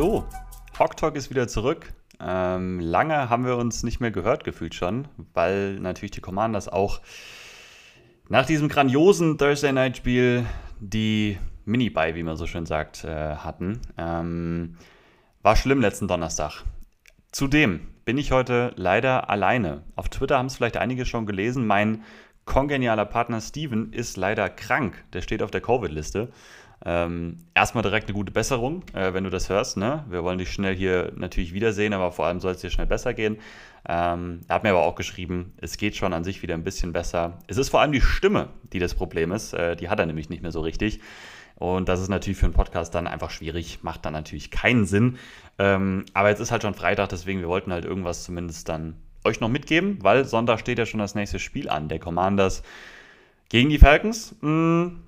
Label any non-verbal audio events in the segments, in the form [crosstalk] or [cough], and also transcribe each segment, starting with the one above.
Hallo, Hawk Talk ist wieder zurück. Ähm, lange haben wir uns nicht mehr gehört, gefühlt schon, weil natürlich die Commanders auch nach diesem grandiosen Thursday Night Spiel die Mini-Buy, wie man so schön sagt, äh, hatten. Ähm, war schlimm letzten Donnerstag. Zudem bin ich heute leider alleine. Auf Twitter haben es vielleicht einige schon gelesen. Mein kongenialer Partner Steven ist leider krank. Der steht auf der Covid-Liste. Ähm, erstmal direkt eine gute Besserung, äh, wenn du das hörst. Ne? Wir wollen dich schnell hier natürlich wiedersehen, aber vor allem soll es dir schnell besser gehen. Ähm, er hat mir aber auch geschrieben, es geht schon an sich wieder ein bisschen besser. Es ist vor allem die Stimme, die das Problem ist. Äh, die hat er nämlich nicht mehr so richtig. Und das ist natürlich für einen Podcast dann einfach schwierig, macht dann natürlich keinen Sinn. Ähm, aber jetzt ist halt schon Freitag, deswegen wir wollten halt irgendwas zumindest dann euch noch mitgeben, weil Sonntag steht ja schon das nächste Spiel an. Der Commanders gegen die Falcons. Hm,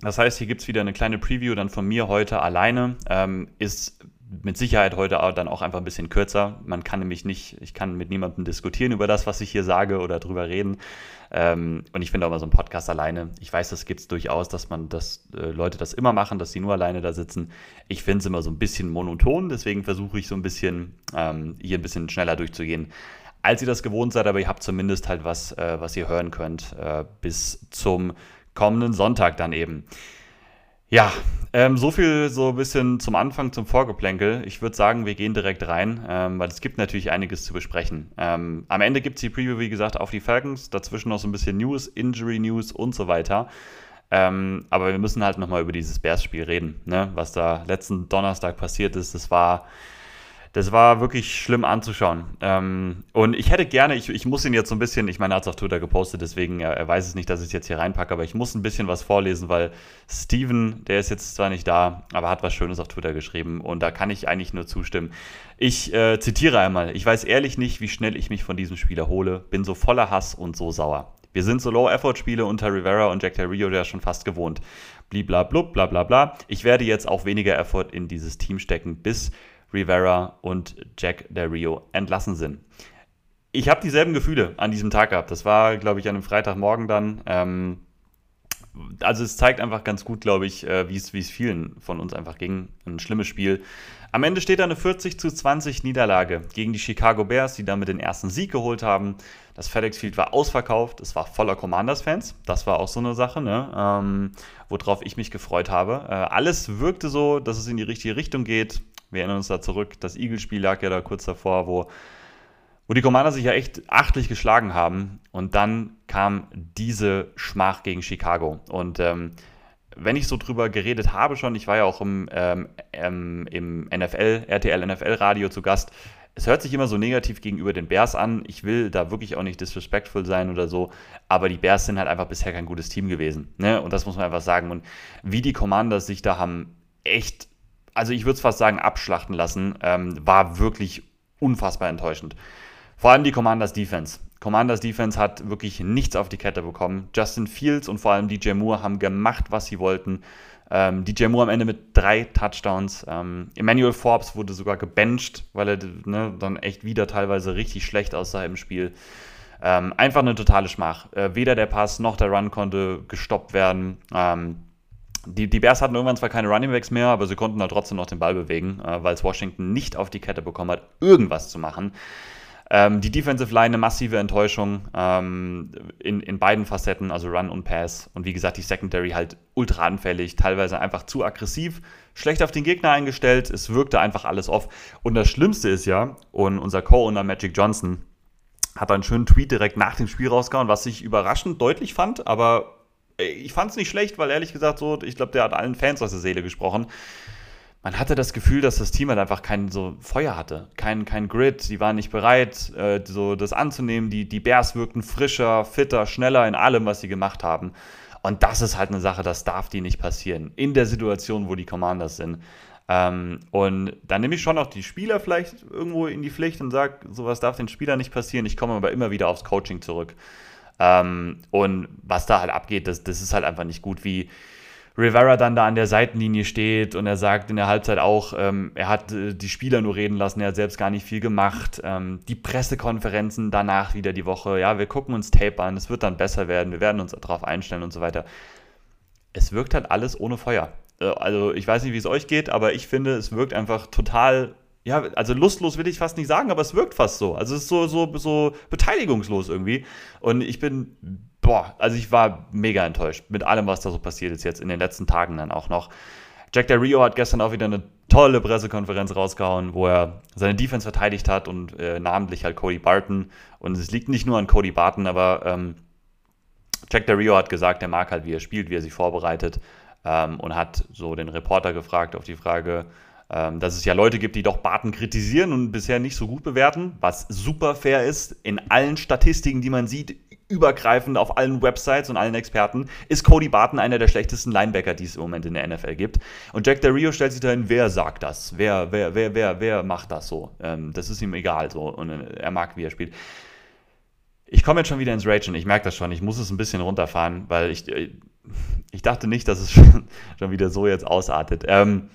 das heißt, hier gibt es wieder eine kleine Preview dann von mir heute alleine. Ähm, ist mit Sicherheit heute dann auch einfach ein bisschen kürzer. Man kann nämlich nicht, ich kann mit niemandem diskutieren über das, was ich hier sage oder drüber reden. Ähm, und ich finde auch mal so ein Podcast alleine. Ich weiß, das gibt es durchaus, dass man das, äh, Leute das immer machen, dass sie nur alleine da sitzen. Ich finde es immer so ein bisschen monoton, deswegen versuche ich so ein bisschen ähm, hier ein bisschen schneller durchzugehen als ihr das gewohnt seid, aber ihr habt zumindest halt was, äh, was ihr hören könnt äh, bis zum kommenden Sonntag dann eben. Ja, ähm, so viel so ein bisschen zum Anfang, zum Vorgeplänkel. Ich würde sagen, wir gehen direkt rein, ähm, weil es gibt natürlich einiges zu besprechen. Ähm, am Ende gibt es die Preview, wie gesagt, auf die Falcons, dazwischen noch so ein bisschen News, Injury News und so weiter. Ähm, aber wir müssen halt nochmal über dieses Bears-Spiel reden, ne? was da letzten Donnerstag passiert ist. Das war das war wirklich schlimm anzuschauen. Ähm, und ich hätte gerne, ich, ich muss ihn jetzt so ein bisschen, ich meine, er hat es auf Twitter gepostet, deswegen er, er weiß es nicht, dass ich es jetzt hier reinpacke, aber ich muss ein bisschen was vorlesen, weil Steven, der ist jetzt zwar nicht da, aber hat was Schönes auf Twitter geschrieben und da kann ich eigentlich nur zustimmen. Ich äh, zitiere einmal, ich weiß ehrlich nicht, wie schnell ich mich von diesem Spiel erhole, bin so voller Hass und so sauer. Wir sind so Low-Effort-Spiele unter Rivera und Jack Del Rio ja schon fast gewohnt. Bliblablub, bla bla bla. Ich werde jetzt auch weniger Effort in dieses Team stecken, bis Rivera und Jack Del Rio entlassen sind. Ich habe dieselben Gefühle an diesem Tag gehabt. Das war, glaube ich, an einem Freitagmorgen dann. Ähm, also es zeigt einfach ganz gut, glaube ich, äh, wie es vielen von uns einfach ging. Ein schlimmes Spiel. Am Ende steht da eine 40 zu 20 Niederlage gegen die Chicago Bears, die damit den ersten Sieg geholt haben. Das FedEx Field war ausverkauft, es war voller Commanders-Fans. Das war auch so eine Sache, ne? ähm, worauf ich mich gefreut habe. Äh, alles wirkte so, dass es in die richtige Richtung geht. Wir erinnern uns da zurück, das Eagle-Spiel lag ja da kurz davor, wo, wo die Commander sich ja echt achtlich geschlagen haben. Und dann kam diese Schmach gegen Chicago. Und ähm, wenn ich so drüber geredet habe schon, ich war ja auch im, ähm, ähm im NFL, RTL NFL Radio zu Gast, es hört sich immer so negativ gegenüber den Bears an. Ich will da wirklich auch nicht disrespectful sein oder so, aber die Bears sind halt einfach bisher kein gutes Team gewesen. Ne? Und das muss man einfach sagen. Und wie die Commanders sich da haben echt also ich würde es fast sagen, abschlachten lassen, ähm, war wirklich unfassbar enttäuschend. Vor allem die Commanders Defense. Commanders Defense hat wirklich nichts auf die Kette bekommen. Justin Fields und vor allem DJ Moore haben gemacht, was sie wollten. Ähm, DJ Moore am Ende mit drei Touchdowns. Ähm, Emmanuel Forbes wurde sogar gebencht, weil er ne, dann echt wieder teilweise richtig schlecht aussah im Spiel. Ähm, einfach eine totale Schmach. Äh, weder der Pass noch der Run konnte gestoppt werden. Ähm, die, die Bears hatten irgendwann zwar keine Running Backs mehr, aber sie konnten halt trotzdem noch den Ball bewegen, äh, weil es Washington nicht auf die Kette bekommen hat, irgendwas zu machen. Ähm, die Defensive Line eine massive Enttäuschung ähm, in, in beiden Facetten, also Run und Pass. Und wie gesagt, die Secondary halt ultra anfällig, teilweise einfach zu aggressiv, schlecht auf den Gegner eingestellt. Es wirkte einfach alles off. Und das Schlimmste ist ja, und unser Co-Owner Magic Johnson hat einen schönen Tweet direkt nach dem Spiel rausgehauen, was ich überraschend deutlich fand, aber ich fand es nicht schlecht, weil ehrlich gesagt so, ich glaube, der hat allen Fans aus der Seele gesprochen. Man hatte das Gefühl, dass das Team halt einfach kein so Feuer hatte, kein, kein Grid. Die waren nicht bereit, äh, so das anzunehmen. Die, die Bears wirkten frischer, fitter, schneller in allem, was sie gemacht haben. Und das ist halt eine Sache, das darf die nicht passieren. In der Situation, wo die Commanders sind. Ähm, und dann nehme ich schon auch die Spieler vielleicht irgendwo in die Pflicht und sage, sowas darf den Spielern nicht passieren. Ich komme aber immer wieder aufs Coaching zurück. Ähm, und was da halt abgeht, das, das ist halt einfach nicht gut, wie Rivera dann da an der Seitenlinie steht und er sagt in der Halbzeit auch, ähm, er hat äh, die Spieler nur reden lassen, er hat selbst gar nicht viel gemacht. Ähm, die Pressekonferenzen danach wieder die Woche, ja, wir gucken uns Tape an, es wird dann besser werden, wir werden uns darauf einstellen und so weiter. Es wirkt halt alles ohne Feuer. Äh, also ich weiß nicht, wie es euch geht, aber ich finde, es wirkt einfach total ja, also lustlos will ich fast nicht sagen, aber es wirkt fast so. Also es ist so, so, so beteiligungslos irgendwie. Und ich bin, boah, also ich war mega enttäuscht mit allem, was da so passiert ist jetzt in den letzten Tagen dann auch noch. Jack Del Rio hat gestern auch wieder eine tolle Pressekonferenz rausgehauen, wo er seine Defense verteidigt hat und äh, namentlich halt Cody Barton. Und es liegt nicht nur an Cody Barton, aber ähm, Jack Del Rio hat gesagt, er mag halt, wie er spielt, wie er sich vorbereitet ähm, und hat so den Reporter gefragt auf die Frage, ähm, dass es ja Leute gibt, die doch Barton kritisieren und bisher nicht so gut bewerten, was super fair ist. In allen Statistiken, die man sieht, übergreifend auf allen Websites und allen Experten, ist Cody Barton einer der schlechtesten Linebacker, die es im Moment in der NFL gibt. Und Jack Del Rio stellt sich dahin, wer sagt das? Wer, wer, wer, wer, wer macht das so? Ähm, das ist ihm egal so und äh, er mag, wie er spielt. Ich komme jetzt schon wieder ins Ragen, ich merke das schon, ich muss es ein bisschen runterfahren, weil ich, äh, ich dachte nicht, dass es schon, [laughs] schon wieder so jetzt ausartet. Ähm,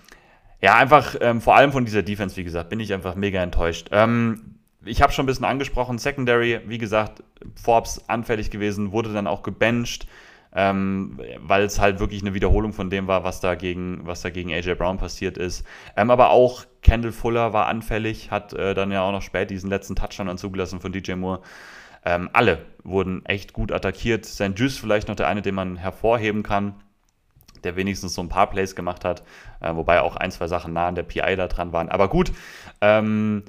ja, einfach ähm, vor allem von dieser Defense, wie gesagt, bin ich einfach mega enttäuscht. Ähm, ich habe schon ein bisschen angesprochen, Secondary, wie gesagt, Forbes anfällig gewesen, wurde dann auch gebencht, ähm, weil es halt wirklich eine Wiederholung von dem war, was da gegen, was da gegen AJ Brown passiert ist. Ähm, aber auch Kendall Fuller war anfällig, hat äh, dann ja auch noch spät diesen letzten Touchdown dann zugelassen von DJ Moore. Ähm, alle wurden echt gut attackiert. Sein Juice vielleicht noch der eine, den man hervorheben kann der wenigstens so ein paar Plays gemacht hat, äh, wobei auch ein, zwei Sachen nah an der PI da dran waren. Aber gut, ähm,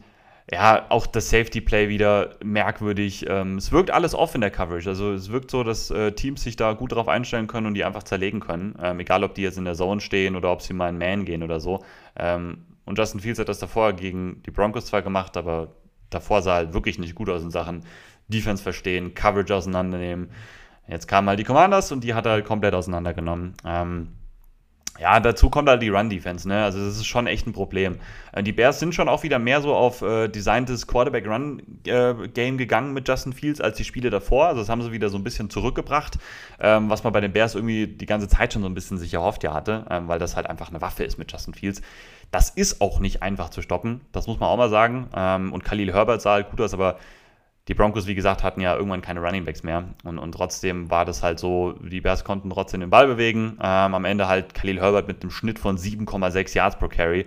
ja, auch das Safety Play wieder merkwürdig. Ähm, es wirkt alles off in der Coverage. Also es wirkt so, dass äh, Teams sich da gut drauf einstellen können und die einfach zerlegen können. Ähm, egal, ob die jetzt in der Zone stehen oder ob sie mal in Man gehen oder so. Ähm, und Justin Fields hat das davor gegen die Broncos zwar gemacht, aber davor sah halt wirklich nicht gut aus in Sachen Defense verstehen, Coverage auseinandernehmen. Jetzt kamen halt die Commanders und die hat er halt komplett auseinandergenommen. Ähm, ja, dazu kommt halt die Run-Defense, ne? Also das ist schon echt ein Problem. Äh, die Bears sind schon auch wieder mehr so auf äh, designtes Quarterback-Run-Game äh, gegangen mit Justin Fields als die Spiele davor. Also das haben sie wieder so ein bisschen zurückgebracht, ähm, was man bei den Bears irgendwie die ganze Zeit schon so ein bisschen sich erhofft ja hatte, ähm, weil das halt einfach eine Waffe ist mit Justin Fields. Das ist auch nicht einfach zu stoppen, das muss man auch mal sagen. Ähm, und Khalil Herbert sah halt gut aus, aber die Broncos, wie gesagt, hatten ja irgendwann keine Running Backs mehr. Und, und trotzdem war das halt so, die Bears konnten trotzdem den Ball bewegen. Ähm, am Ende halt Khalil Herbert mit einem Schnitt von 7,6 Yards pro Carry.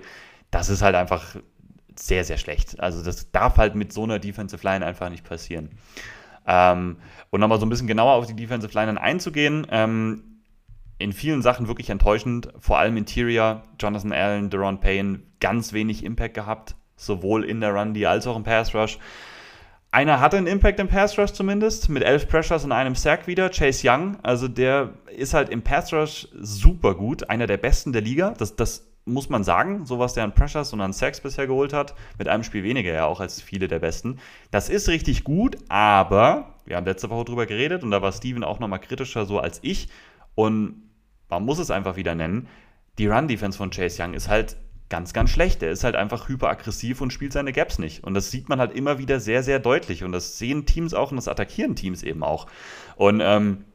Das ist halt einfach sehr, sehr schlecht. Also das darf halt mit so einer Defensive Line einfach nicht passieren. Ähm, und nochmal so ein bisschen genauer auf die Defensive Line dann einzugehen. Ähm, in vielen Sachen wirklich enttäuschend, vor allem Interior, Jonathan Allen, Deron Payne, ganz wenig Impact gehabt, sowohl in der Run, die als auch im Pass Rush. Einer hatte einen Impact im Pass Rush zumindest, mit elf Pressures und einem Sack wieder. Chase Young, also der ist halt im Pass Rush super gut, einer der besten der Liga. Das, das muss man sagen, so was der an Pressures und an Sacks bisher geholt hat, mit einem Spiel weniger ja auch als viele der besten. Das ist richtig gut, aber wir haben letzte Woche drüber geredet und da war Steven auch nochmal kritischer so als ich. Und man muss es einfach wieder nennen, die Run-Defense von Chase Young ist halt ganz, ganz schlecht. Der ist halt einfach hyperaggressiv und spielt seine Gaps nicht. Und das sieht man halt immer wieder sehr, sehr deutlich. Und das sehen Teams auch und das attackieren Teams eben auch. Und ähm,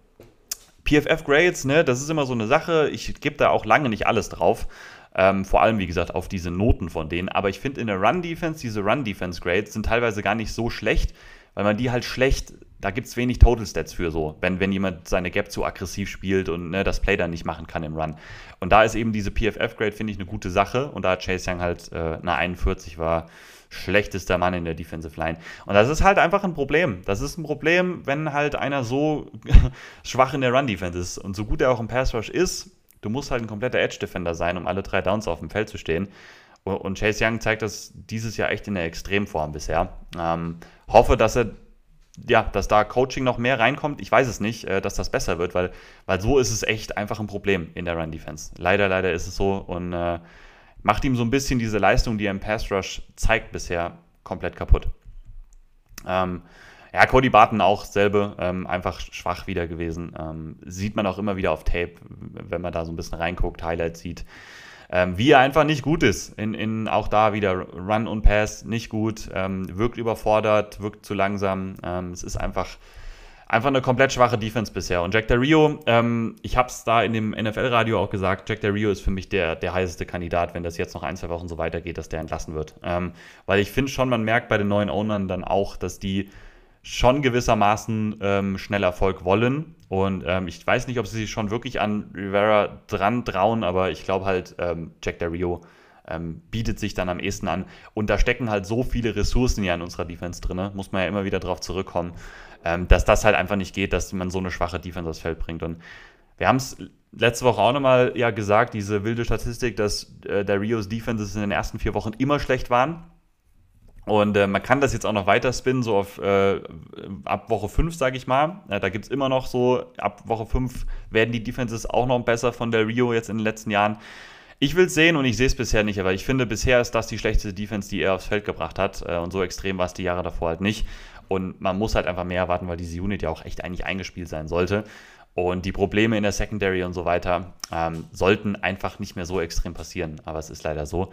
PFF-Grades, ne, das ist immer so eine Sache. Ich gebe da auch lange nicht alles drauf. Ähm, vor allem, wie gesagt, auf diese Noten von denen. Aber ich finde in der Run-Defense, diese Run-Defense-Grades sind teilweise gar nicht so schlecht, weil man die halt schlecht, da gibt es wenig Total Stats für so, wenn, wenn jemand seine Gap zu aggressiv spielt und ne, das Play dann nicht machen kann im Run. Und da ist eben diese PFF-Grade, finde ich, eine gute Sache. Und da hat Chase Young halt äh, eine 41 war schlechtester Mann in der Defensive Line. Und das ist halt einfach ein Problem. Das ist ein Problem, wenn halt einer so [laughs] schwach in der Run-Defense ist. Und so gut er auch im Pass-Rush ist, du musst halt ein kompletter Edge-Defender sein, um alle drei Downs auf dem Feld zu stehen. Und Chase Young zeigt das dieses Jahr echt in der Extremform bisher. Ähm, hoffe, dass er ja, dass da Coaching noch mehr reinkommt. Ich weiß es nicht, äh, dass das besser wird, weil, weil so ist es echt einfach ein Problem in der Run-Defense. Leider, leider ist es so und äh, macht ihm so ein bisschen diese Leistung, die er im Pass-Rush zeigt, bisher komplett kaputt. Ähm, ja, Cody Barton auch selbe, ähm, einfach schwach wieder gewesen. Ähm, sieht man auch immer wieder auf Tape, wenn man da so ein bisschen reinguckt, Highlights sieht ähm, wie er einfach nicht gut ist. In, in auch da wieder Run und Pass nicht gut, ähm, wirkt überfordert, wirkt zu langsam. Ähm, es ist einfach, einfach eine komplett schwache Defense bisher. Und Jack Del Rio, ähm, ich habe es da in dem NFL-Radio auch gesagt, Jack Del Rio ist für mich der, der heißeste Kandidat, wenn das jetzt noch ein, zwei Wochen so weitergeht, dass der entlassen wird. Ähm, weil ich finde schon, man merkt bei den neuen Ownern dann auch, dass die schon gewissermaßen ähm, schnell Erfolg wollen. Und ähm, ich weiß nicht, ob sie sich schon wirklich an Rivera dran trauen, aber ich glaube halt, ähm, Jack Del Rio ähm, bietet sich dann am ehesten an. Und da stecken halt so viele Ressourcen ja in unserer Defense drin, muss man ja immer wieder darauf zurückkommen, ähm, dass das halt einfach nicht geht, dass man so eine schwache Defense aufs Feld bringt. Und wir haben es letzte Woche auch nochmal ja gesagt, diese wilde Statistik, dass äh, der Rios Defenses in den ersten vier Wochen immer schlecht waren. Und äh, man kann das jetzt auch noch weiter spinnen, so auf äh, ab Woche 5, sage ich mal. Äh, da gibt es immer noch so, ab Woche 5 werden die Defenses auch noch besser von der Rio jetzt in den letzten Jahren. Ich will es sehen und ich sehe es bisher nicht, aber ich finde, bisher ist das die schlechteste Defense, die er aufs Feld gebracht hat. Äh, und so extrem war es die Jahre davor halt nicht. Und man muss halt einfach mehr erwarten, weil diese Unit ja auch echt eigentlich eingespielt sein sollte. Und die Probleme in der Secondary und so weiter ähm, sollten einfach nicht mehr so extrem passieren. Aber es ist leider so.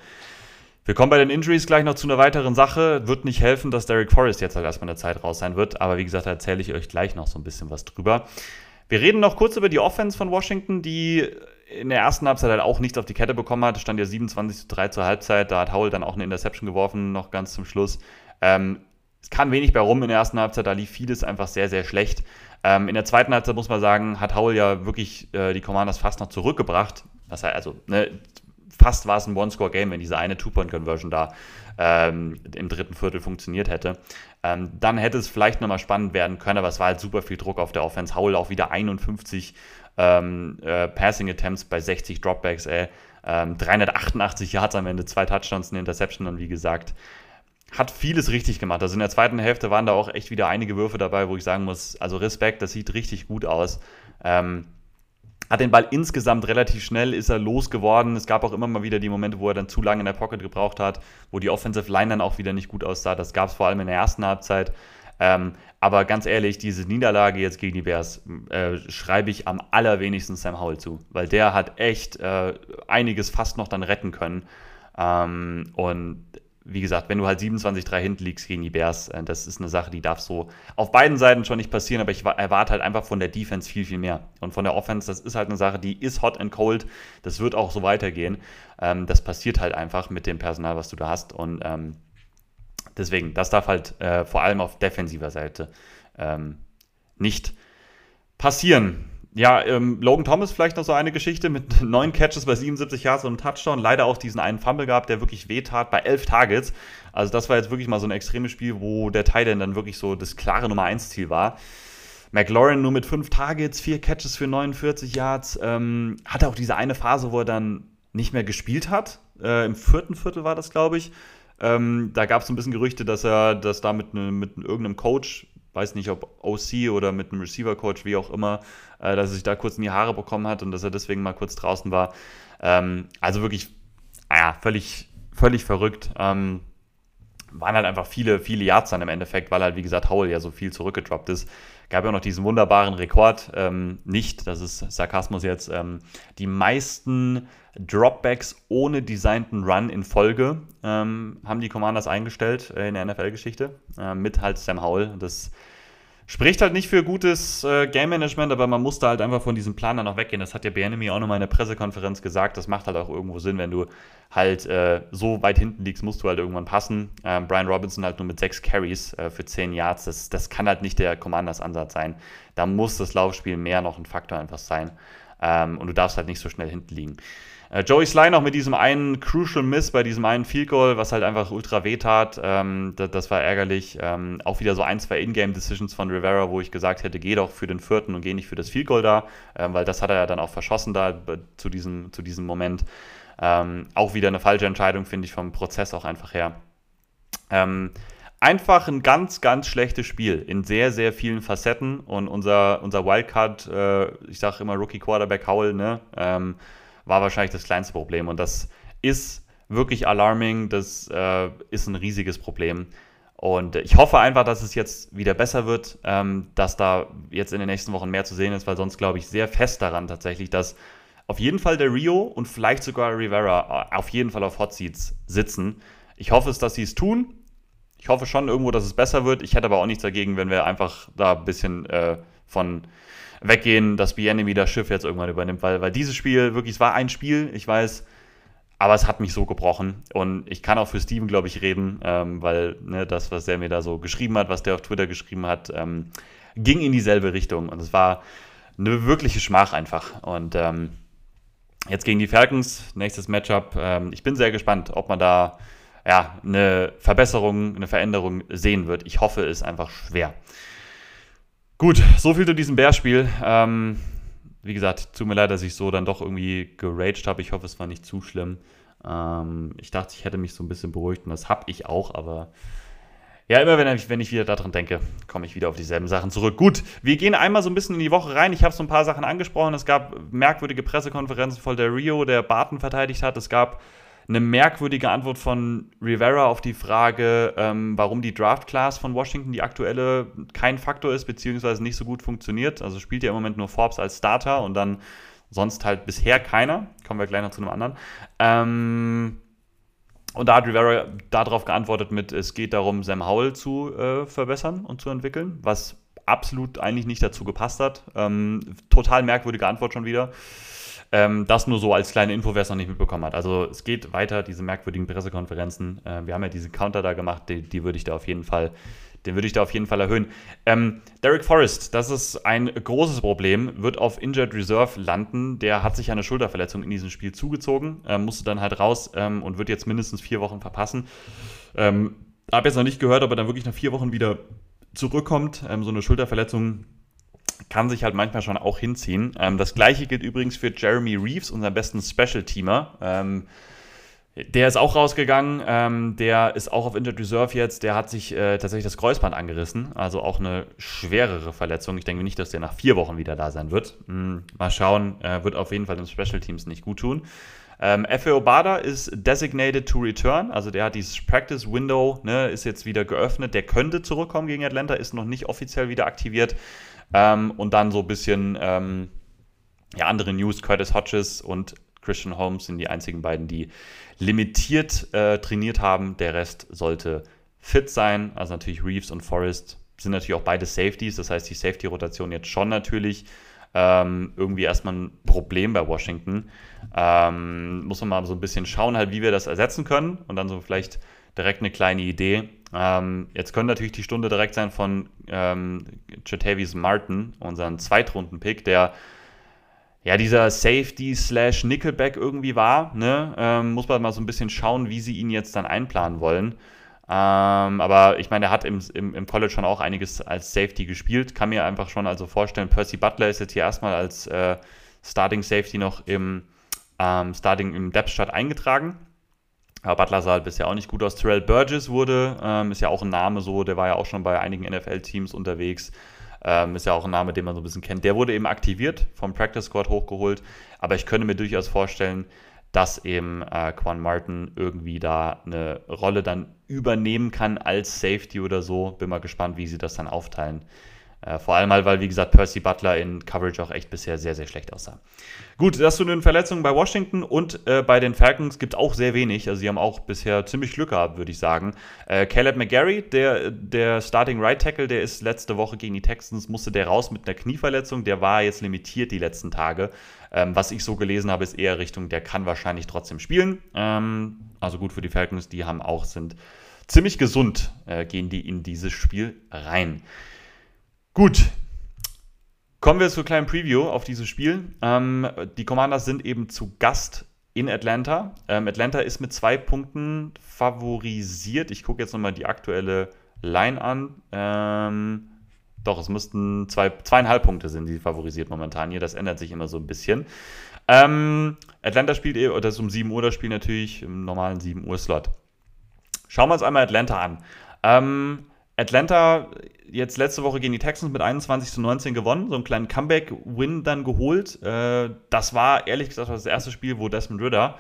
Wir kommen bei den Injuries gleich noch zu einer weiteren Sache. Wird nicht helfen, dass Derek Forrest jetzt halt erstmal eine Zeit raus sein wird. Aber wie gesagt, da erzähle ich euch gleich noch so ein bisschen was drüber. Wir reden noch kurz über die Offense von Washington, die in der ersten Halbzeit halt auch nichts auf die Kette bekommen hat. Stand ja 27 zu 3 zur Halbzeit. Da hat Howell dann auch eine Interception geworfen, noch ganz zum Schluss. Ähm, es kam wenig bei rum in der ersten Halbzeit. Da lief vieles einfach sehr, sehr schlecht. Ähm, in der zweiten Halbzeit muss man sagen, hat Howell ja wirklich äh, die Commanders fast noch zurückgebracht. Das heißt, also, ne, fast war es ein One-Score-Game, wenn diese eine Two-Point-Conversion da ähm, im dritten Viertel funktioniert hätte. Ähm, dann hätte es vielleicht nochmal spannend werden können, aber es war halt super viel Druck auf der Offense. Howell auch wieder 51 ähm, äh, Passing Attempts bei 60 Dropbacks, ey. 388 ähm, Yards am Ende, zwei Touchdowns, eine Interception und wie gesagt, hat vieles richtig gemacht. Also in der zweiten Hälfte waren da auch echt wieder einige Würfe dabei, wo ich sagen muss, also Respekt, das sieht richtig gut aus. Ähm, hat den Ball insgesamt relativ schnell, ist er losgeworden. Es gab auch immer mal wieder die Momente, wo er dann zu lange in der Pocket gebraucht hat, wo die Offensive Line dann auch wieder nicht gut aussah. Das gab es vor allem in der ersten Halbzeit. Ähm, aber ganz ehrlich, diese Niederlage jetzt gegen die Bears äh, schreibe ich am allerwenigsten Sam Howell zu, weil der hat echt äh, einiges fast noch dann retten können. Ähm, und wie gesagt, wenn du halt 27-3 hinten liegst gegen die Bears, äh, das ist eine Sache, die darf so auf beiden Seiten schon nicht passieren, aber ich erwarte halt einfach von der Defense viel, viel mehr. Und von der Offense, das ist halt eine Sache, die ist hot and cold. Das wird auch so weitergehen. Ähm, das passiert halt einfach mit dem Personal, was du da hast. Und ähm, deswegen, das darf halt äh, vor allem auf defensiver Seite ähm, nicht passieren. Ja, ähm, Logan Thomas vielleicht noch so eine Geschichte mit [laughs] neun Catches bei 77 Yards und einem Touchdown. Leider auch diesen einen Fumble gehabt, der wirklich wehtat bei elf Targets. Also das war jetzt wirklich mal so ein extremes Spiel, wo der Titan dann wirklich so das klare Nummer 1 Ziel war. McLaurin nur mit fünf Targets, vier Catches für 49 Yards. Ähm, hatte auch diese eine Phase, wo er dann nicht mehr gespielt hat. Äh, Im vierten Viertel war das, glaube ich. Ähm, da gab es so ein bisschen Gerüchte, dass er das da mit, ne, mit irgendeinem Coach weiß nicht, ob OC oder mit einem Receiver-Coach, wie auch immer, äh, dass er sich da kurz in die Haare bekommen hat und dass er deswegen mal kurz draußen war. Ähm, also wirklich, ja, völlig, völlig verrückt. Ähm, waren halt einfach viele, viele Yards dann im Endeffekt, weil halt, wie gesagt, Howell ja so viel zurückgedroppt ist. Gab ja auch noch diesen wunderbaren Rekord, ähm, nicht, das ist Sarkasmus jetzt, ähm, die meisten Dropbacks ohne designten Run in Folge ähm, haben die Commanders eingestellt äh, in der NFL-Geschichte äh, mit halt Sam Howell. Das Spricht halt nicht für gutes äh, Game Management, aber man musste halt einfach von diesem Plan dann auch weggehen. Das hat ja Bienemy auch nochmal in der Pressekonferenz gesagt. Das macht halt auch irgendwo Sinn, wenn du halt äh, so weit hinten liegst, musst du halt irgendwann passen. Ähm, Brian Robinson halt nur mit sechs Carries äh, für zehn Yards. Das, das kann halt nicht der Commanders-Ansatz sein. Da muss das Laufspiel mehr noch ein Faktor einfach sein. Ähm, und du darfst halt nicht so schnell hinten liegen. Äh, Joey Sly noch mit diesem einen Crucial Miss bei diesem einen Field Goal, was halt einfach ultra weh tat. Ähm, das, das, war ärgerlich. Ähm, auch wieder so ein, zwei Ingame-Decisions von Rivera, wo ich gesagt hätte, geh doch für den vierten und geh nicht für das Field Goal da, ähm, weil das hat er ja dann auch verschossen da zu diesem, zu diesem Moment. Ähm, auch wieder eine falsche Entscheidung, finde ich, vom Prozess auch einfach her. Ähm, einfach ein ganz, ganz schlechtes Spiel in sehr, sehr vielen Facetten. Und unser, unser Wildcard, äh, ich sage immer Rookie Quarterback Howell, ne? War wahrscheinlich das kleinste Problem. Und das ist wirklich alarming. Das äh, ist ein riesiges Problem. Und ich hoffe einfach, dass es jetzt wieder besser wird, ähm, dass da jetzt in den nächsten Wochen mehr zu sehen ist, weil sonst glaube ich sehr fest daran tatsächlich, dass auf jeden Fall der Rio und vielleicht sogar Rivera äh, auf jeden Fall auf Hot Seats sitzen. Ich hoffe es, dass sie es tun. Ich hoffe schon irgendwo, dass es besser wird. Ich hätte aber auch nichts dagegen, wenn wir einfach da ein bisschen äh, von weggehen, dass Bienemy das Schiff jetzt irgendwann übernimmt, weil, weil dieses Spiel wirklich, es war ein Spiel, ich weiß, aber es hat mich so gebrochen. Und ich kann auch für Steven, glaube ich, reden, ähm, weil ne, das, was er mir da so geschrieben hat, was der auf Twitter geschrieben hat, ähm, ging in dieselbe Richtung. Und es war eine wirkliche Schmach einfach. Und ähm, jetzt gegen die Falcons, nächstes Matchup. Ähm, ich bin sehr gespannt, ob man da ja, eine Verbesserung, eine Veränderung sehen wird. Ich hoffe es einfach schwer. Gut, so viel zu diesem Bärspiel. Ähm, wie gesagt, tut mir leid, dass ich so dann doch irgendwie geraged habe. Ich hoffe, es war nicht zu schlimm. Ähm, ich dachte, ich hätte mich so ein bisschen beruhigt und das habe ich auch, aber ja, immer wenn ich, wenn ich wieder daran denke, komme ich wieder auf dieselben Sachen zurück. Gut, wir gehen einmal so ein bisschen in die Woche rein. Ich habe so ein paar Sachen angesprochen. Es gab merkwürdige Pressekonferenzen, voll der Rio, der Barton verteidigt hat. Es gab eine merkwürdige Antwort von Rivera auf die Frage, ähm, warum die Draft Class von Washington, die aktuelle, kein Faktor ist, beziehungsweise nicht so gut funktioniert. Also spielt ja im Moment nur Forbes als Starter und dann sonst halt bisher keiner. Kommen wir gleich noch zu einem anderen. Ähm, und da hat Rivera darauf geantwortet mit, es geht darum, Sam Howell zu äh, verbessern und zu entwickeln, was absolut eigentlich nicht dazu gepasst hat. Ähm, total merkwürdige Antwort schon wieder. Ähm, das nur so als kleine Info, wer es noch nicht mitbekommen hat. Also es geht weiter, diese merkwürdigen Pressekonferenzen. Äh, wir haben ja diese Counter da gemacht, die, die würde ich da auf jeden Fall den würde ich da auf jeden Fall erhöhen. Ähm, Derek Forrest, das ist ein großes Problem, wird auf Injured Reserve landen. Der hat sich eine Schulterverletzung in diesem Spiel zugezogen, äh, musste dann halt raus ähm, und wird jetzt mindestens vier Wochen verpassen. Ähm, habe jetzt noch nicht gehört, ob er dann wirklich nach vier Wochen wieder zurückkommt. Ähm, so eine Schulterverletzung kann sich halt manchmal schon auch hinziehen. Ähm, das gleiche gilt übrigens für Jeremy Reeves, unseren besten Special-Teamer. Ähm, der ist auch rausgegangen, ähm, der ist auch auf Injured Reserve jetzt, der hat sich äh, tatsächlich das Kreuzband angerissen, also auch eine schwerere Verletzung. Ich denke nicht, dass der nach vier Wochen wieder da sein wird. Hm, mal schauen, äh, wird auf jeden Fall den Special Teams nicht gut tun. Ähm, Efe Obada ist designated to return, also der hat dieses Practice Window, ne, ist jetzt wieder geöffnet. Der könnte zurückkommen gegen Atlanta, ist noch nicht offiziell wieder aktiviert. Ähm, und dann so ein bisschen ähm, ja, andere News: Curtis Hodges und Christian Holmes sind die einzigen beiden, die limitiert äh, trainiert haben. Der Rest sollte fit sein. Also natürlich Reeves und Forrest sind natürlich auch beide Safeties. Das heißt, die Safety-Rotation jetzt schon natürlich ähm, irgendwie erstmal ein Problem bei Washington. Ähm, muss man mal so ein bisschen schauen, halt, wie wir das ersetzen können und dann so vielleicht direkt eine kleine Idee. Ähm, jetzt könnte natürlich die Stunde direkt sein von ähm, Jatavius Martin, unseren Zweitrunden-Pick, der ja dieser Safety slash Nickelback irgendwie war. Ne? Ähm, muss man mal so ein bisschen schauen, wie sie ihn jetzt dann einplanen wollen. Ähm, aber ich meine, er hat im, im, im, College schon auch einiges als Safety gespielt. Kann mir einfach schon also vorstellen, Percy Butler ist jetzt hier erstmal als äh, Starting Safety noch im ähm, Starting im Depth Chart eingetragen. Aber Butler sah halt bisher auch nicht gut aus. Terrell Burgess wurde, ähm, ist ja auch ein Name so, der war ja auch schon bei einigen NFL-Teams unterwegs. Ähm, ist ja auch ein Name, den man so ein bisschen kennt. Der wurde eben aktiviert, vom Practice Squad hochgeholt. Aber ich könnte mir durchaus vorstellen, dass eben äh, Quan Martin irgendwie da eine Rolle dann übernehmen kann als Safety oder so. Bin mal gespannt, wie sie das dann aufteilen. Äh, vor allem halt, weil, wie gesagt, Percy Butler in Coverage auch echt bisher sehr, sehr schlecht aussah. Gut, das zu den Verletzungen bei Washington und äh, bei den Falcons gibt es auch sehr wenig. Also, sie haben auch bisher ziemlich Glück gehabt, würde ich sagen. Äh, Caleb McGarry, der, der Starting Right Tackle, der ist letzte Woche gegen die Texans, musste der raus mit einer Knieverletzung. Der war jetzt limitiert die letzten Tage. Ähm, was ich so gelesen habe, ist eher Richtung, der kann wahrscheinlich trotzdem spielen. Ähm, also gut für die Falcons, die haben auch, sind ziemlich gesund, äh, gehen die in dieses Spiel rein. Gut. Kommen wir zur kleinen Preview auf dieses Spiel. Ähm, die Commanders sind eben zu Gast in Atlanta. Ähm, Atlanta ist mit zwei Punkten favorisiert. Ich gucke jetzt nochmal die aktuelle Line an. Ähm, doch, es müssten zwei, zweieinhalb Punkte sind, die favorisiert momentan hier. Das ändert sich immer so ein bisschen. Ähm, Atlanta spielt, das ist um 7 Uhr das Spiel natürlich, im normalen 7 Uhr Slot. Schauen wir uns einmal Atlanta an. Ähm, Atlanta jetzt letzte Woche gegen die Texans mit 21 zu 19 gewonnen, so einen kleinen Comeback-Win dann geholt. Äh, das war ehrlich gesagt das erste Spiel, wo Desmond Ritter,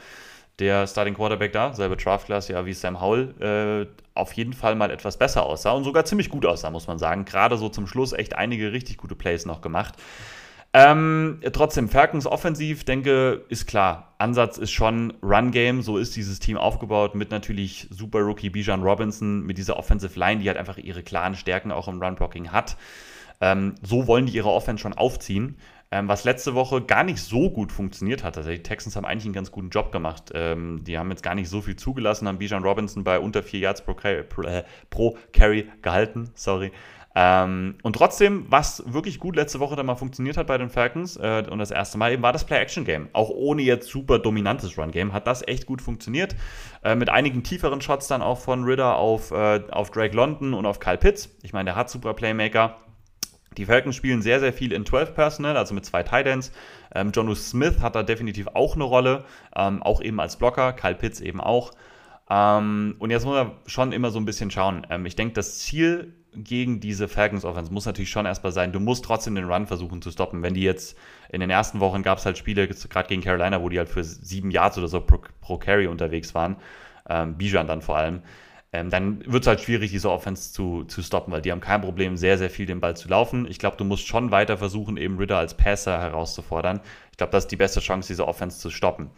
der Starting Quarterback da, selbe Draft-Class ja wie Sam Howell, äh, auf jeden Fall mal etwas besser aussah und sogar ziemlich gut aussah, muss man sagen. Gerade so zum Schluss echt einige richtig gute Plays noch gemacht. Ähm, trotzdem, Falcons offensiv, denke, ist klar. Ansatz ist schon Run-Game, so ist dieses Team aufgebaut, mit natürlich Super Rookie Bijan Robinson, mit dieser Offensive Line, die halt einfach ihre klaren Stärken auch im Run-Blocking hat. Ähm, so wollen die ihre Offense schon aufziehen. ähm, was letzte Woche gar nicht so gut funktioniert hat. Also die Texans haben eigentlich einen ganz guten Job gemacht. Ähm, die haben jetzt gar nicht so viel zugelassen, haben Bijan Robinson bei unter 4 Yards pro, äh, pro Carry gehalten. Sorry. Ähm, und trotzdem, was wirklich gut letzte Woche dann mal funktioniert hat bei den Falcons äh, und das erste Mal eben war das Play-Action-Game. Auch ohne jetzt super dominantes Run-Game hat das echt gut funktioniert. Äh, mit einigen tieferen Shots dann auch von Ritter auf, äh, auf Drake London und auf Kyle Pitts. Ich meine, der hat super Playmaker. Die Falcons spielen sehr, sehr viel in 12 Personnel, also mit zwei Titans. Ähm, Jonu Smith hat da definitiv auch eine Rolle, ähm, auch eben als Blocker, Kyle Pitts eben auch. Ähm, und jetzt muss man schon immer so ein bisschen schauen. Ähm, ich denke, das Ziel gegen diese Falcons Offense muss natürlich schon erstmal sein, du musst trotzdem den Run versuchen zu stoppen. Wenn die jetzt in den ersten Wochen gab es halt Spiele, gerade gegen Carolina, wo die halt für sieben Yards oder so pro, pro Carry unterwegs waren, ähm, Bijan dann vor allem, ähm, dann wird es halt schwierig, diese Offense zu, zu stoppen, weil die haben kein Problem, sehr, sehr viel den Ball zu laufen. Ich glaube, du musst schon weiter versuchen, eben Ritter als Passer herauszufordern. Ich glaube, das ist die beste Chance, diese Offense zu stoppen.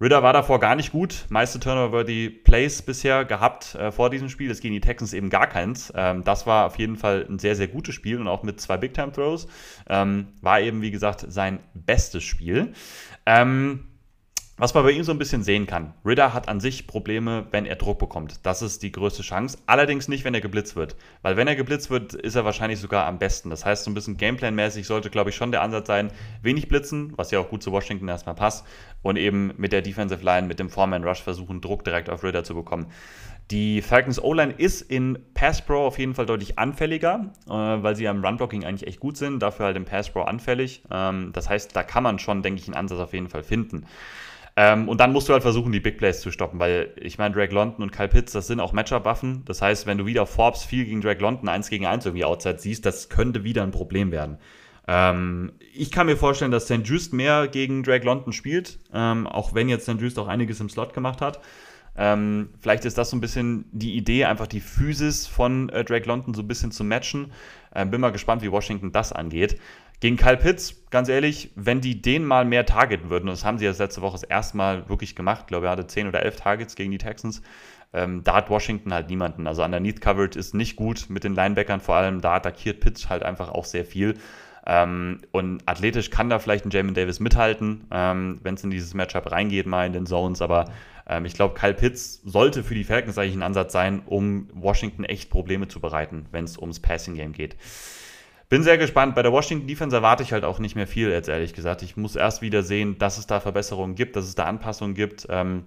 Ritter war davor gar nicht gut. Meiste Turnover die Plays bisher gehabt äh, vor diesem Spiel. Es gegen die Texans eben gar keins. Ähm, das war auf jeden Fall ein sehr, sehr gutes Spiel und auch mit zwei Big-Time-Throws. Ähm, war eben, wie gesagt, sein bestes Spiel. Ähm, was man bei ihm so ein bisschen sehen kann, Ritter hat an sich Probleme, wenn er Druck bekommt. Das ist die größte Chance. Allerdings nicht, wenn er geblitzt wird. Weil wenn er geblitzt wird, ist er wahrscheinlich sogar am besten. Das heißt, so ein bisschen Gameplan-mäßig sollte, glaube ich, schon der Ansatz sein, wenig blitzen, was ja auch gut zu Washington erstmal passt. Und eben mit der Defensive Line, mit dem Foreman Rush versuchen, Druck direkt auf Ritter zu bekommen. Die Falcons O-Line ist in Pass Pro auf jeden Fall deutlich anfälliger, äh, weil sie am Run-Blocking eigentlich echt gut sind, dafür halt im Pass Pro anfällig. Ähm, das heißt, da kann man schon, denke ich, einen Ansatz auf jeden Fall finden. Ähm, und dann musst du halt versuchen, die Big Plays zu stoppen, weil ich meine, Drake London und Kyle Pitts, das sind auch Matchup-Waffen. Das heißt, wenn du wieder Forbes viel gegen Drake London 1 gegen 1 irgendwie outside siehst, das könnte wieder ein Problem werden. Ähm, ich kann mir vorstellen, dass St. Just mehr gegen Drake London spielt, ähm, auch wenn jetzt St. Just auch einiges im Slot gemacht hat. Ähm, vielleicht ist das so ein bisschen die Idee, einfach die Physis von äh, Drake London so ein bisschen zu matchen. Ähm, bin mal gespannt, wie Washington das angeht. Gegen Kyle Pitts, ganz ehrlich, wenn die den mal mehr targeten würden, und das haben sie jetzt letzte Woche das erste Mal wirklich gemacht, ich glaube, er hatte 10 oder 11 Targets gegen die Texans, ähm, da hat Washington halt niemanden. Also Underneath Coverage ist nicht gut mit den Linebackern vor allem, da attackiert Pitts halt einfach auch sehr viel. Ähm, und athletisch kann da vielleicht ein Jamin Davis mithalten, ähm, wenn es in dieses Matchup reingeht, mal in den Zones. Aber ähm, ich glaube, Kyle Pitts sollte für die Falcons eigentlich ein Ansatz sein, um Washington echt Probleme zu bereiten, wenn es ums Passing Game geht. Bin sehr gespannt. Bei der Washington Defense erwarte ich halt auch nicht mehr viel, jetzt ehrlich gesagt. Ich muss erst wieder sehen, dass es da Verbesserungen gibt, dass es da Anpassungen gibt. Ähm,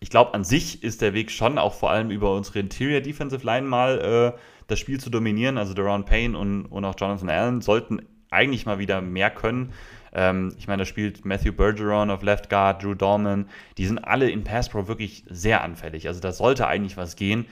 ich glaube, an sich ist der Weg schon auch vor allem über unsere Interior Defensive Line mal äh, das Spiel zu dominieren. Also Deron Payne und, und auch Jonathan Allen sollten eigentlich mal wieder mehr können. Ähm, ich meine, da spielt Matthew Bergeron auf Left Guard, Drew Dorman. Die sind alle in Pass Pro wirklich sehr anfällig. Also da sollte eigentlich was gehen.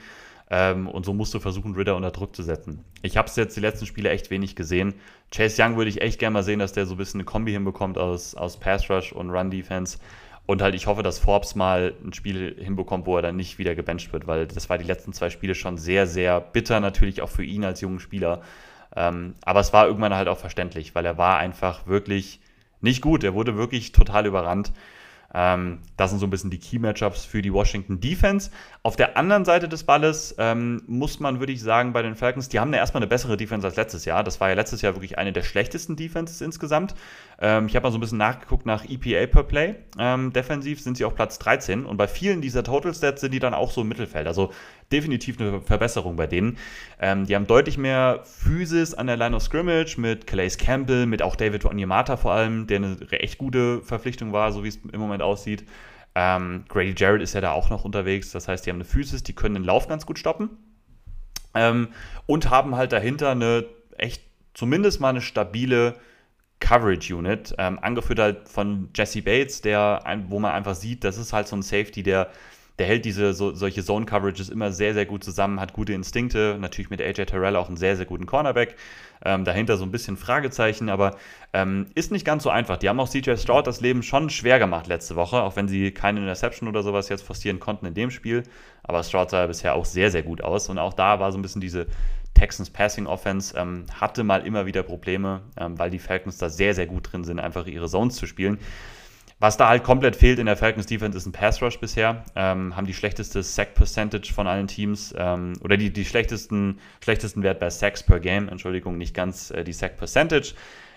Ähm, und so musst du versuchen, Ritter unter Druck zu setzen. Ich habe es jetzt die letzten Spiele echt wenig gesehen. Chase Young würde ich echt gerne mal sehen, dass der so ein bisschen eine Kombi hinbekommt aus, aus Pass Rush und Run Defense. Und halt, ich hoffe, dass Forbes mal ein Spiel hinbekommt, wo er dann nicht wieder gebencht wird, weil das war die letzten zwei Spiele schon sehr, sehr bitter, natürlich auch für ihn als jungen Spieler. Ähm, aber es war irgendwann halt auch verständlich, weil er war einfach wirklich nicht gut. Er wurde wirklich total überrannt. Ähm, das sind so ein bisschen die Key-Matchups für die Washington Defense. Auf der anderen Seite des Balles ähm, muss man, würde ich sagen, bei den Falcons, die haben ja erstmal eine bessere Defense als letztes Jahr. Das war ja letztes Jahr wirklich eine der schlechtesten Defenses insgesamt. Ähm, ich habe mal so ein bisschen nachgeguckt nach EPA per Play. Ähm, defensiv sind sie auf Platz 13 und bei vielen dieser Total Stats sind die dann auch so im Mittelfeld. Also definitiv eine Verbesserung bei denen. Ähm, die haben deutlich mehr Physis an der Line of Scrimmage mit Calais Campbell, mit auch David Onyemata vor allem, der eine echt gute Verpflichtung war, so wie es im Moment aussieht. Ähm, Grady Jarrett ist ja da auch noch unterwegs. Das heißt, die haben eine Physis, die können den Lauf ganz gut stoppen. Ähm, und haben halt dahinter eine echt, zumindest mal eine stabile Coverage Unit, ähm, angeführt halt von Jesse Bates, der, wo man einfach sieht, das ist halt so ein Safety, der der hält diese so, solche Zone-Coverages immer sehr, sehr gut zusammen, hat gute Instinkte, natürlich mit AJ Terrell auch einen sehr, sehr guten Cornerback. Ähm, dahinter so ein bisschen Fragezeichen, aber ähm, ist nicht ganz so einfach. Die haben auch CJ Stroud das Leben schon schwer gemacht letzte Woche, auch wenn sie keine Interception oder sowas jetzt forcieren konnten in dem Spiel. Aber Stroud sah bisher auch sehr, sehr gut aus und auch da war so ein bisschen diese Texans Passing Offense ähm, hatte mal immer wieder Probleme, ähm, weil die Falcons da sehr, sehr gut drin sind, einfach ihre Zones zu spielen. Was da halt komplett fehlt in der Falcons Defense ist ein Pass Rush bisher. Ähm, haben die schlechteste Sack Percentage von allen Teams ähm, oder die, die schlechtesten, schlechtesten Wert bei Sacks per Game, Entschuldigung, nicht ganz äh, die Sack Percentage.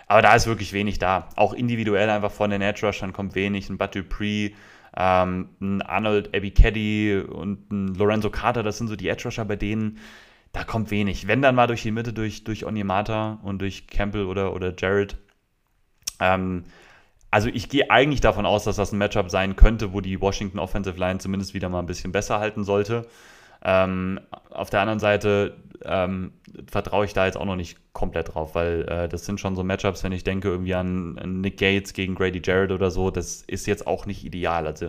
Aber da ist wirklich wenig da. Auch individuell einfach von den Edge Rushern kommt wenig. Ein Bud Dupree, ähm, ein Arnold Abikedi und ein Lorenzo Carter, das sind so die Edge Rusher, bei denen da kommt wenig. Wenn dann mal durch die Mitte, durch, durch Onyemata und durch Campbell oder, oder Jared. Ähm, also ich gehe eigentlich davon aus, dass das ein Matchup sein könnte, wo die Washington Offensive Line zumindest wieder mal ein bisschen besser halten sollte. Ähm, auf der anderen Seite ähm, vertraue ich da jetzt auch noch nicht komplett drauf, weil äh, das sind schon so Matchups, wenn ich denke irgendwie an, an, Nick Gates gegen Grady Jarrett oder so, das ist jetzt auch nicht ideal. Also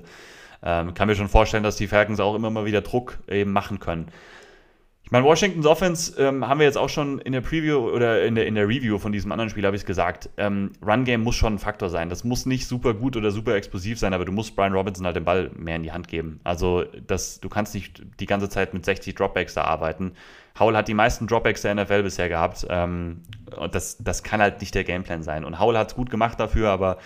ähm, kann mir schon vorstellen, dass die Falcons auch immer mal wieder Druck eben machen können. Ich meine, Washingtons Offense ähm, haben wir jetzt auch schon in der Preview oder in der, in der Review von diesem anderen Spiel, habe ich es gesagt. Ähm, Run-Game muss schon ein Faktor sein. Das muss nicht super gut oder super explosiv sein, aber du musst Brian Robinson halt den Ball mehr in die Hand geben. Also, das, du kannst nicht die ganze Zeit mit 60 Dropbacks da arbeiten. Howell hat die meisten Dropbacks der NFL bisher gehabt. Ähm, und das, das kann halt nicht der Gameplan sein. Und Howell hat es gut gemacht dafür, aber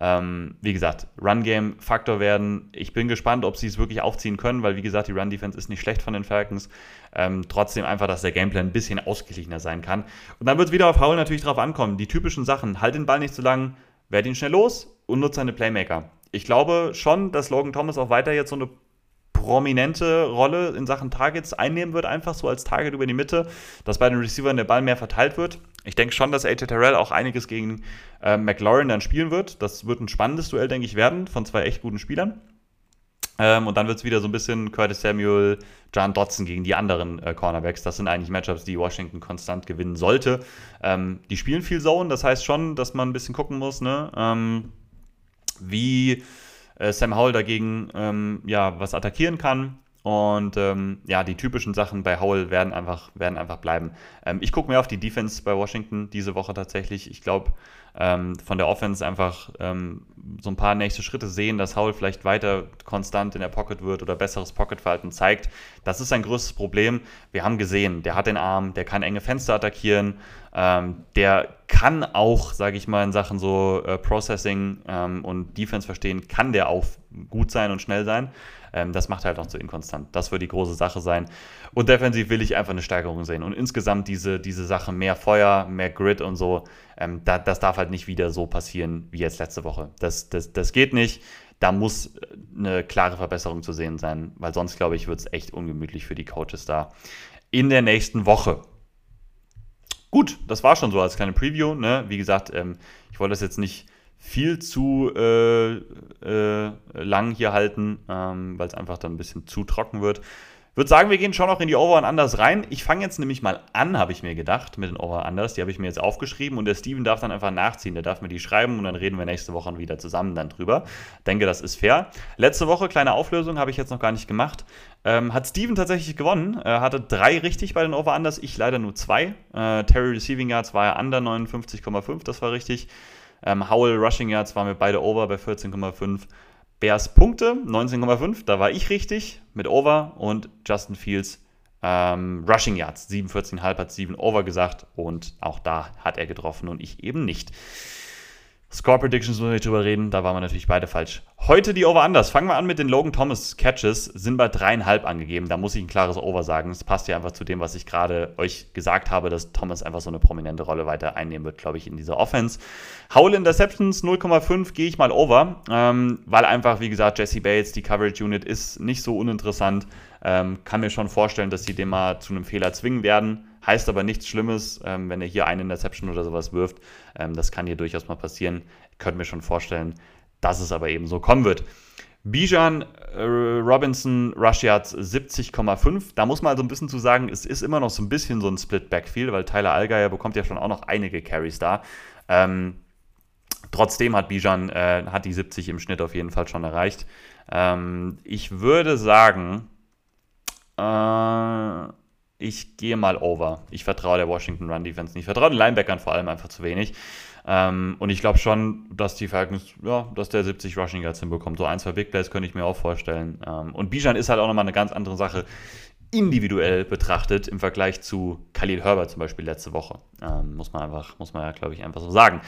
ähm, wie gesagt, Run-Game Faktor werden. Ich bin gespannt, ob sie es wirklich aufziehen können, weil wie gesagt, die Run-Defense ist nicht schlecht von den Falcons. Ähm, trotzdem einfach, dass der Gameplan ein bisschen ausgeglichener sein kann. Und dann wird es wieder auf Howell natürlich drauf ankommen. Die typischen Sachen, halt den Ball nicht zu lang, werd ihn schnell los und nutze seine Playmaker. Ich glaube schon, dass Logan Thomas auch weiter jetzt so eine prominente Rolle in Sachen Targets einnehmen wird, einfach so als Target über die Mitte, dass bei den Receivern der Ball mehr verteilt wird. Ich denke schon, dass AJ Terrell auch einiges gegen äh, McLaurin dann spielen wird. Das wird ein spannendes Duell, denke ich, werden von zwei echt guten Spielern. Ähm, und dann wird es wieder so ein bisschen Curtis Samuel, John Dodson gegen die anderen äh, Cornerbacks. Das sind eigentlich Matchups, die Washington konstant gewinnen sollte. Ähm, die spielen viel Zone, das heißt schon, dass man ein bisschen gucken muss, ne? Ähm, wie äh, Sam Howell dagegen ähm, ja, was attackieren kann. Und ähm, ja, die typischen Sachen bei Howell werden einfach, werden einfach bleiben. Ähm, ich gucke mir auf die Defense bei Washington diese Woche tatsächlich. Ich glaube, ähm, von der Offense einfach ähm, so ein paar nächste Schritte sehen, dass Howell vielleicht weiter konstant in der Pocket wird oder besseres Pocketverhalten zeigt. Das ist ein größtes Problem. Wir haben gesehen, der hat den Arm, der kann enge Fenster attackieren, ähm, der kann auch, sage ich mal, in Sachen so äh, Processing ähm, und Defense verstehen, kann der auch gut sein und schnell sein. Ähm, das macht halt auch zu inkonstant. Das wird die große Sache sein. Und defensiv will ich einfach eine Steigerung sehen. Und insgesamt diese, diese Sache, mehr Feuer, mehr Grid und so, ähm, da, das darf halt nicht wieder so passieren wie jetzt letzte Woche. Das, das, das geht nicht. Da muss äh, eine klare Verbesserung zu sehen sein, weil sonst, glaube ich, wird es echt ungemütlich für die Coaches da in der nächsten Woche. Gut, das war schon so als kleine Preview. Ne? Wie gesagt, ähm, ich wollte das jetzt nicht viel zu äh, äh, lang hier halten, ähm, weil es einfach dann ein bisschen zu trocken wird. Würde sagen, wir gehen schon noch in die Over and Unders rein. Ich fange jetzt nämlich mal an, habe ich mir gedacht, mit den Over and Unders. Die habe ich mir jetzt aufgeschrieben und der Steven darf dann einfach nachziehen. Der darf mir die schreiben und dann reden wir nächste Woche wieder zusammen dann drüber. Denke, das ist fair. Letzte Woche, kleine Auflösung, habe ich jetzt noch gar nicht gemacht. Ähm, hat Steven tatsächlich gewonnen. Er hatte drei richtig bei den Over Unders, ich leider nur zwei. Äh, Terry Receiving Yards war er under 59,5, das war richtig. Ähm, Howell Rushing Yards waren wir beide over bei 14,5. Bears Punkte 19,5, da war ich richtig mit Over und Justin Fields ähm, Rushing Yards 47,5 hat 7 Over gesagt und auch da hat er getroffen und ich eben nicht. Score Predictions müssen wir nicht drüber reden, da waren wir natürlich beide falsch. Heute die Over anders. Fangen wir an mit den Logan Thomas Catches, sind bei dreieinhalb angegeben. Da muss ich ein klares Over sagen. Das passt ja einfach zu dem, was ich gerade euch gesagt habe, dass Thomas einfach so eine prominente Rolle weiter einnehmen wird, glaube ich, in dieser Offense. Howl Interceptions 0,5 gehe ich mal over, ähm, weil einfach, wie gesagt, Jesse Bates, die Coverage Unit ist nicht so uninteressant. Ähm, kann mir schon vorstellen, dass sie den mal zu einem Fehler zwingen werden. Heißt aber nichts Schlimmes, ähm, wenn er hier eine Interception oder sowas wirft. Ähm, das kann hier durchaus mal passieren. Ich könnte mir schon vorstellen, dass es aber eben so kommen wird. Bijan äh, Robinson Rush Yards 70,5. Da muss man also ein bisschen zu sagen, es ist immer noch so ein bisschen so ein Split Backfield, weil Tyler Allgeier bekommt ja schon auch noch einige Carries da. Ähm, trotzdem hat Bijan äh, hat die 70 im Schnitt auf jeden Fall schon erreicht. Ähm, ich würde sagen, äh, ich gehe mal over. Ich vertraue der Washington Run Defense nicht. Ich vertraue den Linebackern vor allem einfach zu wenig. Ähm, und ich glaube schon, dass die Falcons, ja, dass der 70 Rushing Yards hinbekommt. So ein, zwei Big Plays könnte ich mir auch vorstellen. Ähm, und Bijan ist halt auch nochmal eine ganz andere Sache individuell betrachtet im Vergleich zu Khalil Herbert zum Beispiel letzte Woche. Ähm, muss man einfach, muss man ja, glaube ich, einfach so sagen.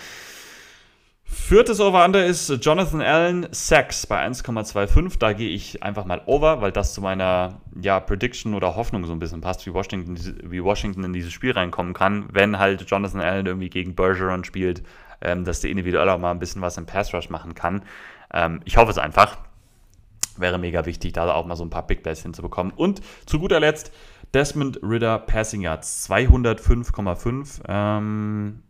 Viertes Over-Under ist Jonathan Allen Sacks bei 1,25. Da gehe ich einfach mal over, weil das zu meiner ja, Prediction oder Hoffnung so ein bisschen passt, wie Washington, wie Washington in dieses Spiel reinkommen kann, wenn halt Jonathan Allen irgendwie gegen Bergeron spielt, ähm, dass der individuell auch mal ein bisschen was im Pass Rush machen kann. Ähm, ich hoffe es einfach. Wäre mega wichtig, da auch mal so ein paar Big Plays hinzubekommen. Und zu guter Letzt Desmond Ritter Passing Yards 205,5. Ähm,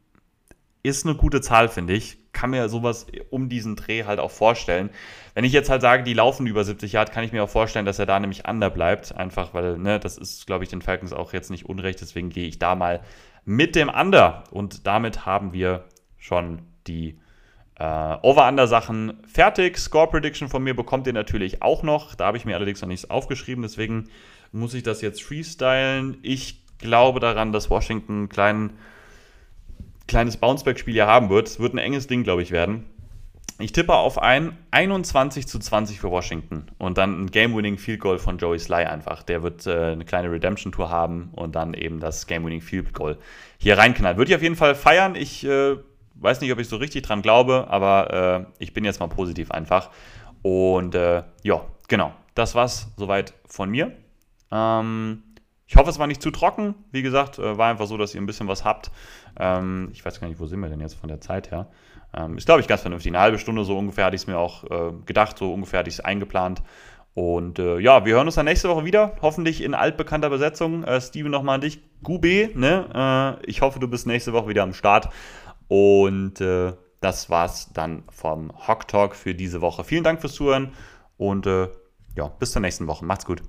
ist eine gute Zahl, finde ich. Kann mir sowas um diesen Dreh halt auch vorstellen. Wenn ich jetzt halt sage, die laufen über 70 Yard, kann ich mir auch vorstellen, dass er da nämlich under bleibt. Einfach weil, ne, das ist, glaube ich, den Falcons auch jetzt nicht unrecht. Deswegen gehe ich da mal mit dem Under. Und damit haben wir schon die äh, Over-Under-Sachen fertig. Score Prediction von mir bekommt ihr natürlich auch noch. Da habe ich mir allerdings noch nichts aufgeschrieben. Deswegen muss ich das jetzt freestylen. Ich glaube daran, dass Washington einen kleinen kleines Bounceback-Spiel hier haben wird. Es wird ein enges Ding, glaube ich, werden. Ich tippe auf ein 21 zu 20 für Washington und dann ein Game-Winning Field Goal von Joey Sly einfach. Der wird äh, eine kleine Redemption-Tour haben und dann eben das Game-Winning Field Goal hier reinknallen. Würde ich auf jeden Fall feiern. Ich äh, weiß nicht, ob ich so richtig dran glaube, aber äh, ich bin jetzt mal positiv einfach. Und äh, ja, genau. Das war's soweit von mir. Ähm, ich hoffe, es war nicht zu trocken. Wie gesagt, äh, war einfach so, dass ihr ein bisschen was habt. Ähm, ich weiß gar nicht, wo sind wir denn jetzt von der Zeit her? Ähm, ist, glaube ich, ganz vernünftig. Eine halbe Stunde so ungefähr hatte ich es mir auch äh, gedacht, so ungefähr hatte ich es eingeplant. Und äh, ja, wir hören uns dann nächste Woche wieder. Hoffentlich in altbekannter Besetzung. Äh, Steven, nochmal an dich. Gube, ne? Äh, ich hoffe, du bist nächste Woche wieder am Start. Und äh, das war's dann vom Hock Talk für diese Woche. Vielen Dank fürs Zuhören und äh, ja, bis zur nächsten Woche. Macht's gut.